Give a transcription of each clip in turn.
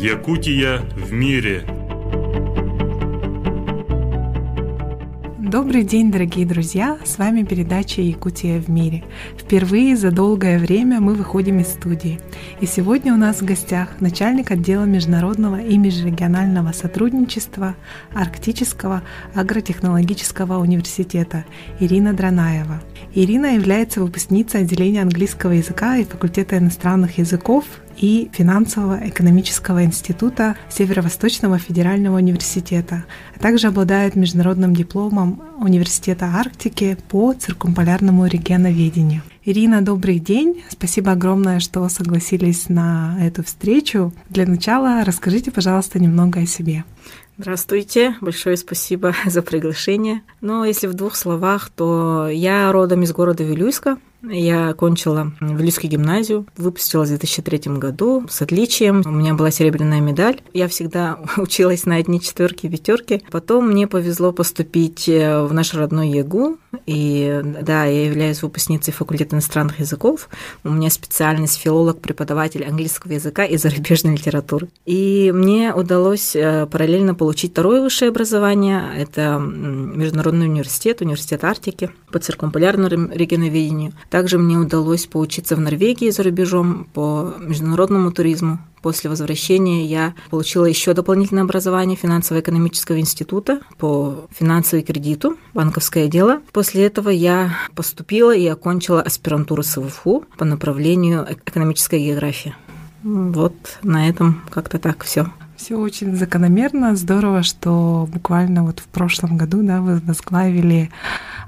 Якутия в мире. Добрый день, дорогие друзья! С вами передача «Якутия в мире». Впервые за долгое время мы выходим из студии. И сегодня у нас в гостях начальник отдела международного и межрегионального сотрудничества Арктического агротехнологического университета Ирина Дранаева. Ирина является выпускницей отделения английского языка и факультета иностранных языков и финансово-экономического института Северо-Восточного федерального университета, а также обладает международным дипломом Университета Арктики по циркумполярному регионоведению. Ирина, добрый день. Спасибо огромное, что согласились на эту встречу. Для начала расскажите, пожалуйста, немного о себе. Здравствуйте, большое спасибо за приглашение. Но если в двух словах, то я родом из города Вилюйска, я окончила Вилюйскую гимназию, выпустилась в 2003 году с отличием. У меня была серебряная медаль. Я всегда училась на одни четверки пятерки. Потом мне повезло поступить э, в наш родной ЕГУ. И да, я являюсь выпускницей факультета иностранных языков. У меня специальность филолог-преподаватель английского языка и зарубежной литературы. И мне удалось э, параллельно получить второе высшее образование. Это Международный университет, университет Арктики по циркумполярному регионоведению. Также мне удалось поучиться в Норвегии за рубежом по международному туризму. После возвращения я получила еще дополнительное образование финансово-экономического института по финансовому кредиту, банковское дело. После этого я поступила и окончила аспирантуру СВФУ по направлению экономическая география. Вот на этом как-то так все. Все очень закономерно. Здорово, что буквально вот в прошлом году да, вы возглавили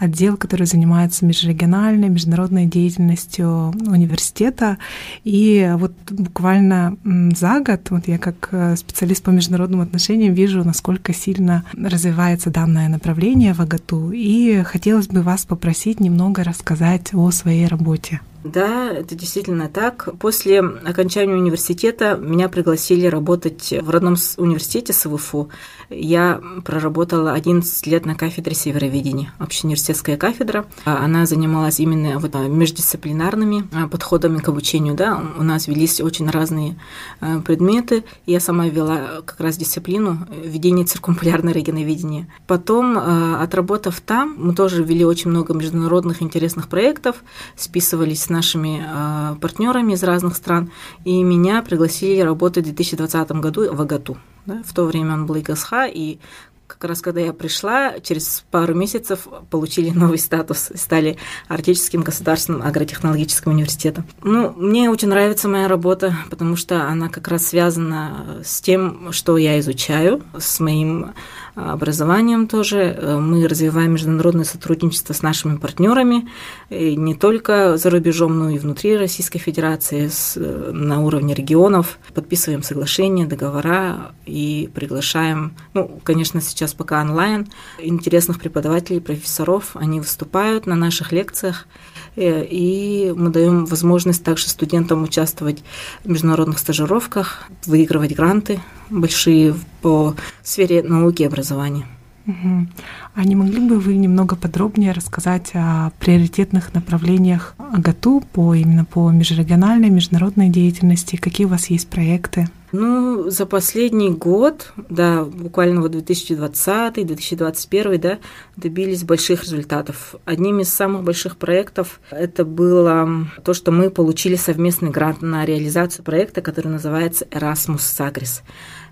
отдел, который занимается межрегиональной, международной деятельностью университета. И вот буквально за год, вот я как э, специалист по международным отношениям вижу, насколько сильно развивается данное направление в АГАТУ. И хотелось бы вас попросить немного рассказать о своей работе. Да, это действительно так. После окончания университета меня пригласили работать в родном университете СВФУ. Я проработала 11 лет на кафедре североведения, общеуниверситетская кафедра. Она занималась именно вот междисциплинарными а, подходами к обучению. Да. У нас велись очень разные а, предметы. Я сама вела как раз дисциплину ведения циркумполярного регионоведения. Потом, а, отработав там, мы тоже вели очень много международных интересных проектов, списывались нашими э, партнерами из разных стран, и меня пригласили работать в 2020 году в АГАТУ. Да? В то время он был ИГСХ, и как раз когда я пришла, через пару месяцев получили новый статус, стали Арктическим государственным агротехнологическим университетом. Ну, мне очень нравится моя работа, потому что она как раз связана с тем, что я изучаю, с моим образованием тоже. Мы развиваем международное сотрудничество с нашими партнерами, не только за рубежом, но и внутри Российской Федерации, с, на уровне регионов. Подписываем соглашения, договора и приглашаем, ну, конечно, сейчас пока онлайн, интересных преподавателей, профессоров. Они выступают на наших лекциях, э, и мы даем возможность также студентам участвовать в международных стажировках, выигрывать гранты большие по сфере науки и образования. Угу. А не могли бы вы немного подробнее рассказать о приоритетных направлениях АГАТУ по именно по межрегиональной, международной деятельности? Какие у вас есть проекты? Ну, за последний год, да, буквально вот 2020-2021, да, добились больших результатов. Одним из самых больших проектов это было то, что мы получили совместный грант на реализацию проекта, который называется Erasmus Sagres.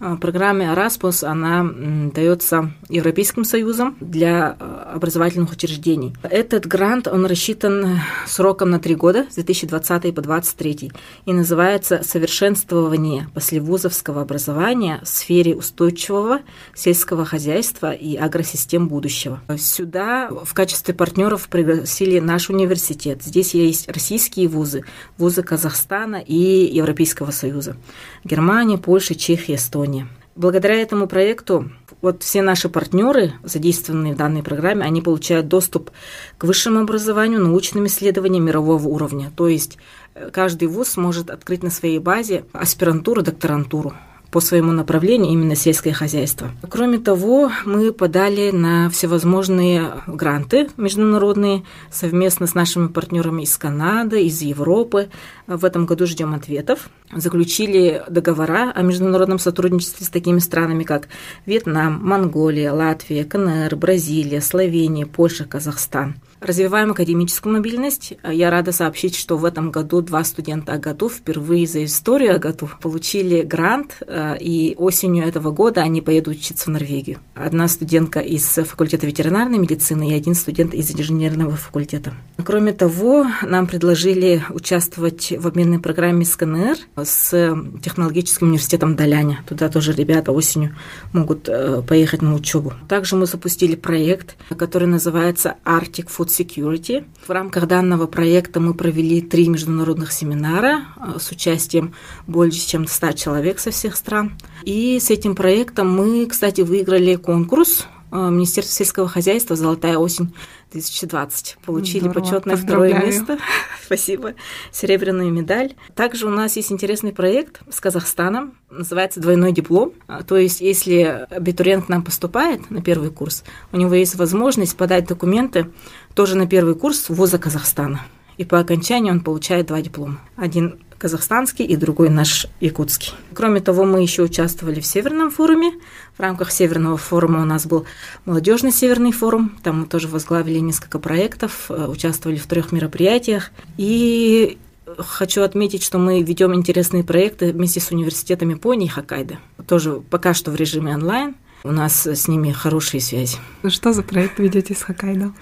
А, программа Erasmus, она дается Европейским Союзом для а, образовательных учреждений. Этот грант, он рассчитан сроком на три года, с 2020 по 2023, и называется «Совершенствование послевузовского образования в сфере устойчивого сельского хозяйства и агросистем будущего». Сюда в качестве партнеров пригласили наш университет. Здесь есть российские вузы, вузы Казахстана и Европейского Союза. Германия, Польша, Чехия, Эстония. Эстонии. Благодаря этому проекту вот все наши партнеры, задействованные в данной программе, они получают доступ к высшему образованию, научным исследованиям мирового уровня. То есть э, каждый вуз сможет открыть на своей базе аспирантуру, докторантуру по своему направлению именно сельское хозяйство. Кроме того, мы подали на всевозможные гранты международные совместно с нашими партнерами из Канады, из Европы. В этом году ждем ответов. заключили договора о международном сотрудничестве с такими странами, как Вьетнам, Монголия, Латвия, КНР, Бразилия, Словения, Польша, Казахстан – Развиваем академическую мобильность. Я рада сообщить, что в этом году два студента АГАТУ впервые за историю АГАТУ получили грант, э, и осенью этого года они поедут учиться в Норвегию. Одна студентка из факультета ветеринарной медицины и один студент из инженерного факультета. Кроме того, нам предложили участвовать в обменной программе с КНР, с технологическим университетом Даляня. Туда тоже ребята осенью могут э, поехать на учебу. Также мы запустили проект, который называется Arctic Food Security. В рамках данного проекта мы провели три международных семинара э, с участием больше чем 100 человек со всех стран. И с этим проектом мы, кстати, выиграли конкурс э, Министерства сельского хозяйства «Золотая осень 2020». Получили Здорово, почетное второе место. Спасибо. Серебряную медаль. Также у нас есть интересный проект с Казахстаном. Называется «Двойной диплом». А, то есть, если абитуриент к нам поступает на первый курс, у него есть возможность подать документы тоже на первый курс вуза Казахстана. И по окончании он получает два диплома. Один казахстанский и другой наш якутский. Кроме того, мы еще участвовали в Северном форуме. В рамках Северного форума у нас был молодежный Северный форум. Там мы тоже возглавили несколько проектов, э, участвовали в трех мероприятиях. И хочу отметить, что мы ведем интересные проекты вместе с университетом Японии и Хоккайдо. Тоже пока что в режиме онлайн. У нас с ними хорошие связи. Что за проект ведете с Хоккайдо?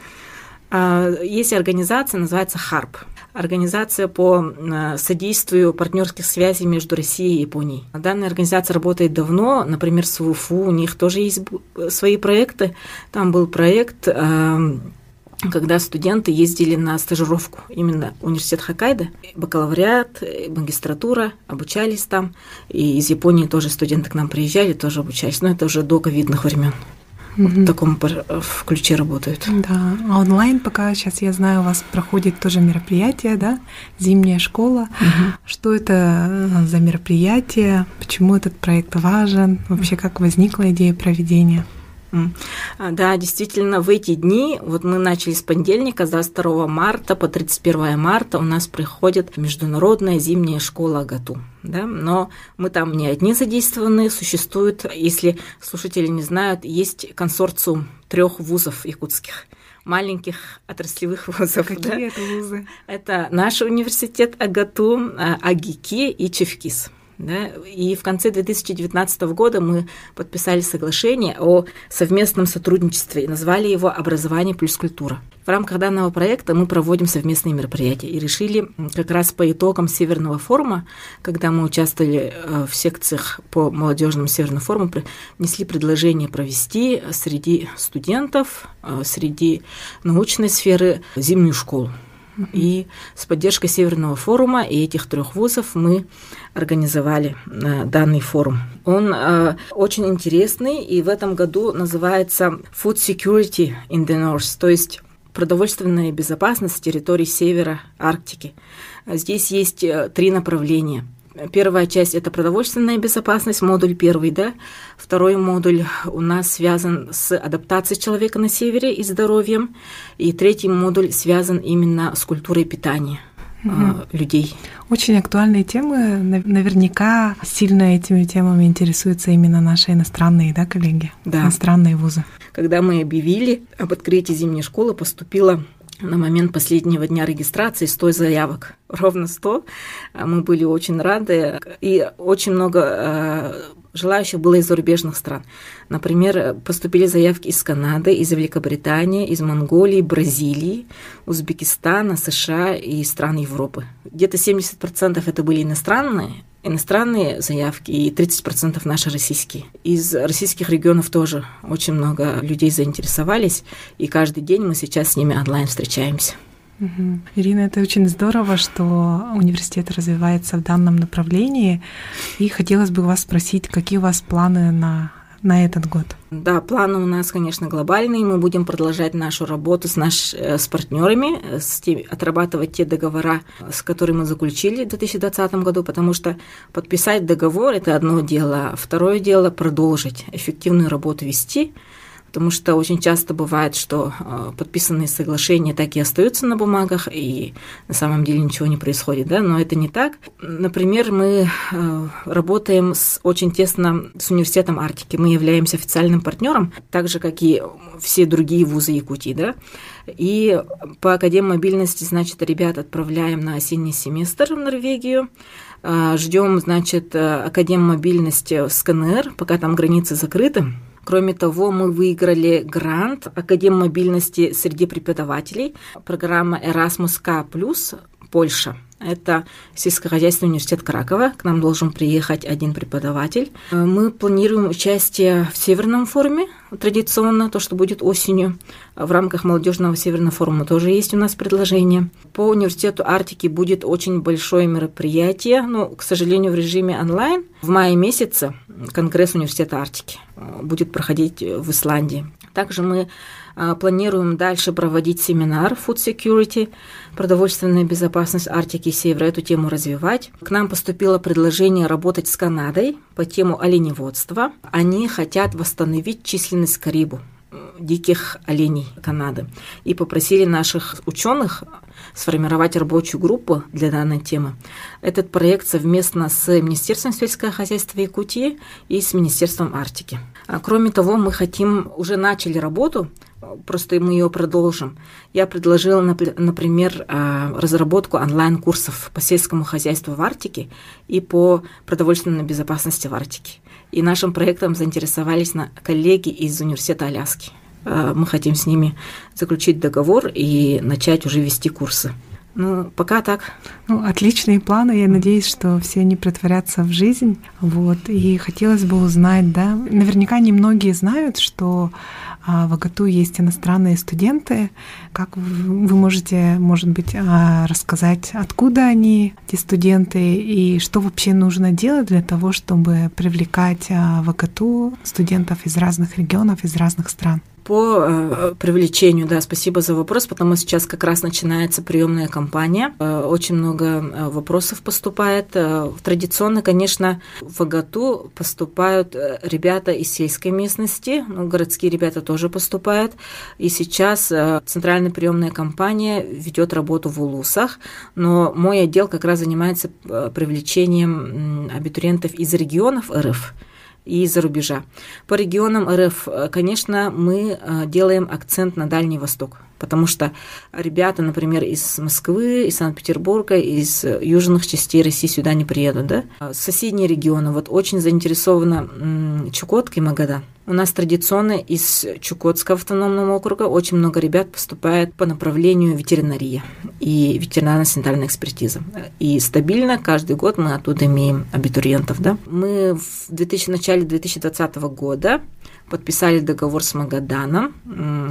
А, есть организация, называется ХАРП. Организация по содействию партнерских связей между Россией и Японией. Данная организация работает давно, например, с УФУ, у них тоже есть свои проекты. Там был проект эм, когда студенты ездили на стажировку именно университет Хоккайдо, бакалавриат, магистратура, обучались там. И из Японии тоже студенты к нам приезжали, тоже обучались. Но это уже до ковидных времен в таком в ключе работают. Да, а онлайн пока сейчас я знаю, у вас проходит тоже мероприятие, да, зимняя школа. Угу. Что это э, за мероприятие? Почему этот проект важен? Вообще, как возникла идея проведения? А, да, действительно, в эти дни, вот мы начали с понедельника, с 22 марта по 31 марта у нас приходит Международная зимняя школа АГАТУ. Да? Но мы там не одни задействованы, существует, если слушатели не знают, есть консорциум трех вузов якутских маленьких отраслевых вузов. Какие да? это вузы? Это наш университет АГАТУ, а, АГИКИ и ЧЕВКИС. Да? И в конце 2019 года мы подписали соглашение о совместном сотрудничестве и назвали его «Образование плюс культура». В рамках данного проекта мы проводим совместные мероприятия и решили как раз по итогам Северного форума, когда мы участвовали э, в секциях по молодежному Северному форуму, внесли предложение провести среди студентов, э, среди научной сферы зимнюю школу. И с поддержкой Северного форума и этих трех вузов мы организовали э, данный форум. Он э, очень интересный и в этом году называется Food Security in the North, то есть продовольственная безопасность территории севера Арктики. Здесь есть э, три направления – Первая часть – это продовольственная безопасность, модуль первый, да. Второй модуль у нас связан с адаптацией человека на севере и здоровьем. И третий модуль связан именно с культурой питания угу. людей. Очень актуальные темы. Наверняка сильно этими темами интересуются именно наши иностранные да, коллеги, да. иностранные вузы. Когда мы объявили об открытии зимней школы, поступило на момент последнего дня регистрации 100 заявок. Ровно 100. Мы были очень рады. И очень много э, желающих было из зарубежных стран. Например, поступили заявки из Канады, из Великобритании, из Монголии, Бразилии, Узбекистана, США и стран Европы. Где-то 70% это были иностранные, иностранные заявки и 30% наши российские. Из российских регионов тоже очень много людей заинтересовались, и каждый день мы сейчас с ними онлайн встречаемся. Угу. Ирина, это очень здорово, что университет развивается в данном направлении. И хотелось бы вас спросить, какие у вас планы на на этот год? Да, планы у нас, конечно, глобальные. Мы будем продолжать нашу работу с, наш, э, с партнерами, э, с тем, отрабатывать те договора, с которыми мы заключили в 2020 году, потому что подписать договор – это одно дело, а второе дело – продолжить эффективную работу вести – потому что очень часто бывает, что э, подписанные соглашения так и остаются на бумагах, и на самом деле ничего не происходит, да, но это не так. Например, мы э, работаем с, очень тесно с университетом Арктики, мы являемся официальным партнером, так же, как и все другие вузы Якутии, да, и по Академии мобильности, значит, ребят отправляем на осенний семестр в Норвегию, э, ждем, значит, Академ мобильности с КНР, пока там границы закрыты, Кроме того, мы выиграли грант Академ мобильности среди преподавателей, программа Erasmus K+, Польша. Это сельскохозяйственный университет Кракова. К нам должен приехать один преподаватель. Мы планируем участие в Северном форуме, традиционно, то, что будет осенью. В рамках молодежного Северного форума тоже есть у нас предложение. По университету Арктики будет очень большое мероприятие, но, к сожалению, в режиме онлайн. В мае месяце Конгресс университета Арктики будет проходить в Исландии. Также мы планируем дальше проводить семинар Food Security, продовольственная безопасность Арктики и Севера, эту тему развивать. К нам поступило предложение работать с Канадой по тему оленеводства. Они хотят восстановить численность Карибу диких оленей Канады. И попросили наших ученых сформировать рабочую группу для данной темы. Этот проект совместно с Министерством сельского хозяйства Якутии и с Министерством Арктики. А кроме того, мы хотим, уже начали работу просто мы ее продолжим. Я предложила, например, а, разработку онлайн-курсов по сельскому хозяйству в Арктике и по продовольственной безопасности в Арктике. И нашим проектом заинтересовались коллеги из Университета Аляски. А, мы хотим с ними заключить договор и начать уже вести курсы. Ну, пока так. Ну, отличные планы. Я надеюсь, что все они притворятся в жизнь. Вот. И хотелось бы узнать, да, наверняка немногие знают, что а, в АГТУ есть иностранные студенты. Как вы можете, может быть, а, рассказать, откуда они, эти студенты, и что вообще нужно делать для того, чтобы привлекать а, в АГТУ студентов из разных регионов, из разных стран? По э, привлечению, да, спасибо за вопрос, потому сейчас как раз начинается приемная кампания. Э, очень много э, вопросов поступает. Традиционно, конечно, в АГАТУ поступают ребята из сельской местности, ну, городские ребята тоже поступают. И сейчас центральная приемная кампания ведет работу в Улусах, но мой отдел как раз занимается привлечением абитуриентов из регионов РФ и из-за рубежа. По регионам РФ, э, конечно, мы э, делаем акцент на Дальний Восток потому что ребята, например, из Москвы, из Санкт-Петербурга, из южных частей России сюда не приедут, да. Соседние регионы, вот очень заинтересованы Чукотка и Магадан. У нас традиционно из Чукотского автономного округа очень много ребят поступает по направлению ветеринария и ветеринарно-санитарная экспертиза. И стабильно каждый год мы оттуда имеем абитуриентов. Да? Мы в 2000, начале 2020 года подписали договор с Магаданом,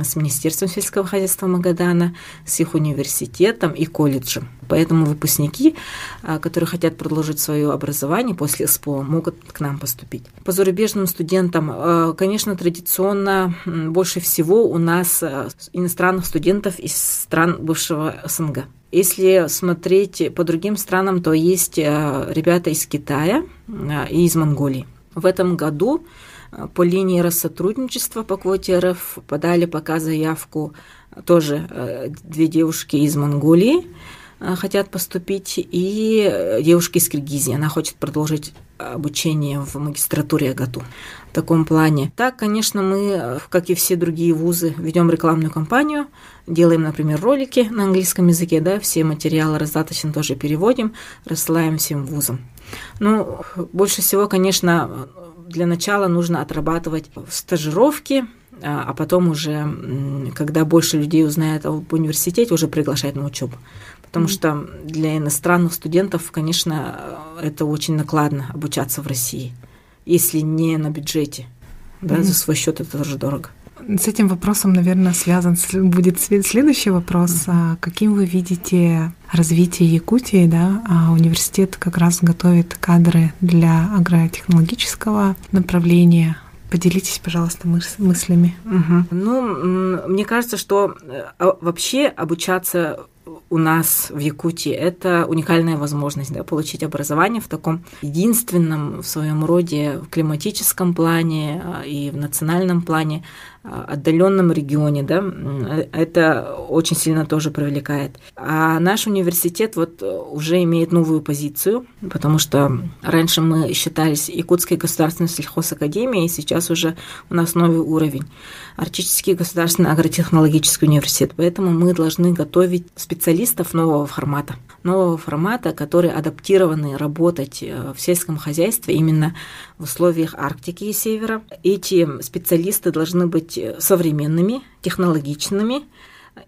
с Министерством сельского хозяйства Магадана, с их университетом и колледжем. Поэтому выпускники, а, которые хотят продолжить свое образование после СПО, могут к нам поступить. По зарубежным студентам, а, конечно, традиционно больше всего у нас а, иностранных студентов из стран бывшего СНГ. Если смотреть по другим странам, то есть ребята из Китая и из Монголии. В этом году по линии Россотрудничества по квоте РФ подали пока заявку тоже э, две девушки из Монголии э, хотят поступить, и э, девушка из Киргизии. Она хочет продолжить обучение в магистратуре АГАТУ в таком плане. Так, конечно, мы, как и все другие вузы, ведем рекламную кампанию, делаем, например, ролики на английском языке, да, все материалы раздаточно тоже переводим, рассылаем всем вузам. Ну, больше всего, конечно, для начала нужно отрабатывать стажировки, а, а потом уже, когда больше людей узнает об университете, уже приглашать на учебу. Потому mm-hmm. что для иностранных студентов, конечно, это очень накладно обучаться в России, если не на бюджете. Да, mm-hmm. за свой счет это тоже дорого. С этим вопросом, наверное, связан будет следующий вопрос. Mm-hmm. Каким вы видите развитие Якутии? Да? А университет как раз готовит кадры для агротехнологического направления. Поделитесь, пожалуйста, мыс- мыслями. Угу. Ну, мне кажется, что э, а, вообще обучаться у нас в Якутии это уникальная возможность да, получить образование в таком единственном в своем роде в климатическом плане а, и в национальном плане отдаленном регионе, да, это очень сильно тоже привлекает. А наш университет вот уже имеет новую позицию, потому что раньше мы считались Якутской государственной сельхозакадемией, сейчас уже у нас новый уровень. Арктический государственный агротехнологический университет. Поэтому мы должны готовить специалистов нового формата. Нового формата, которые адаптированы работать э, в сельском хозяйстве именно в условиях Арктики и Севера. Эти специалисты должны быть современными, технологичными,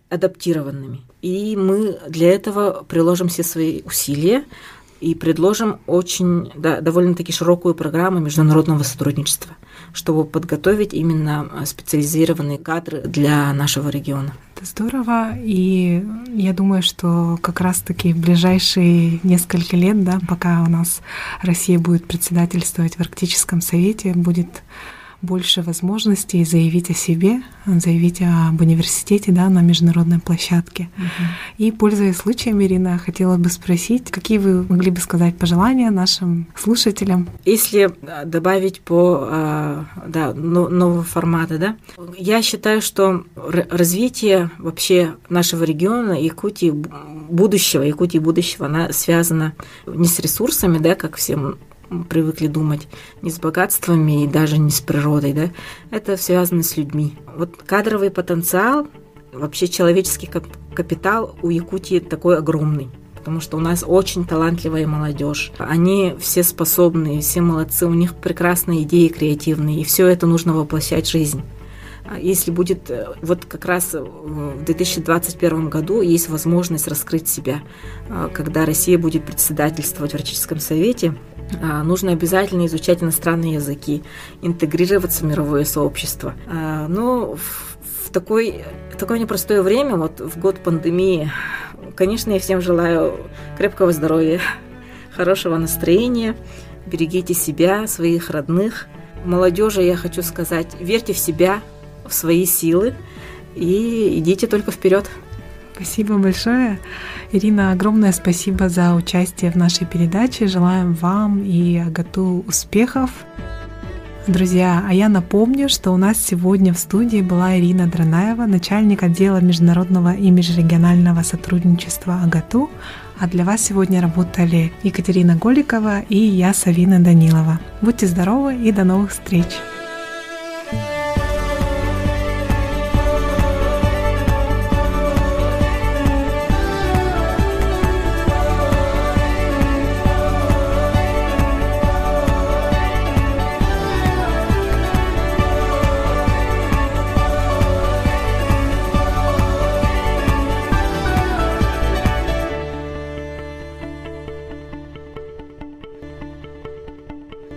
адаптированными. И мы для этого приложим все свои усилия и предложим очень да, довольно-таки широкую программу международного сотрудничества, чтобы подготовить именно специализированные кадры для нашего региона. Это здорово, и я думаю, что как раз-таки в ближайшие несколько лет, да, пока у нас Россия будет председательствовать в Арктическом совете, будет больше возможностей заявить о себе, заявить об университете да, на международной площадке. Uh-huh. И, пользуясь случаем, Ирина, хотела бы спросить, какие вы могли бы сказать пожелания нашим слушателям? Если э, добавить по э, да, нового формата, да, я считаю, что развитие вообще нашего региона Якутии будущего, Якутии будущего, она связана не с ресурсами, да, как всем привыкли думать, не с богатствами и даже не с природой, да, это связано с людьми. Вот кадровый потенциал, вообще человеческий капитал у Якутии такой огромный потому что у нас очень талантливая молодежь. Они все способные, все молодцы, у них прекрасные идеи креативные, и все это нужно воплощать в жизнь. А если будет, э, вот как раз в 2021 году есть возможность раскрыть себя, а, когда Россия будет председательствовать в Арктическом совете, нужно обязательно изучать иностранные языки, интегрироваться в мировое сообщество. А, ну, в такой, в такое непростое время, вот в год пандемии, конечно, я всем желаю крепкого здоровья, хорошего настроения, берегите себя, своих родных. Молодежи я хочу сказать, верьте в себя, в свои силы и идите только вперед. Спасибо большое. Ирина, огромное спасибо за участие в нашей передаче. Желаем вам и Агату успехов. Друзья, а я напомню, что у нас сегодня в студии была Ирина Дранаева, начальник отдела международного и межрегионального сотрудничества АГАТУ, а для вас сегодня работали Екатерина Голикова и я, Савина Данилова. Будьте здоровы и до новых встреч!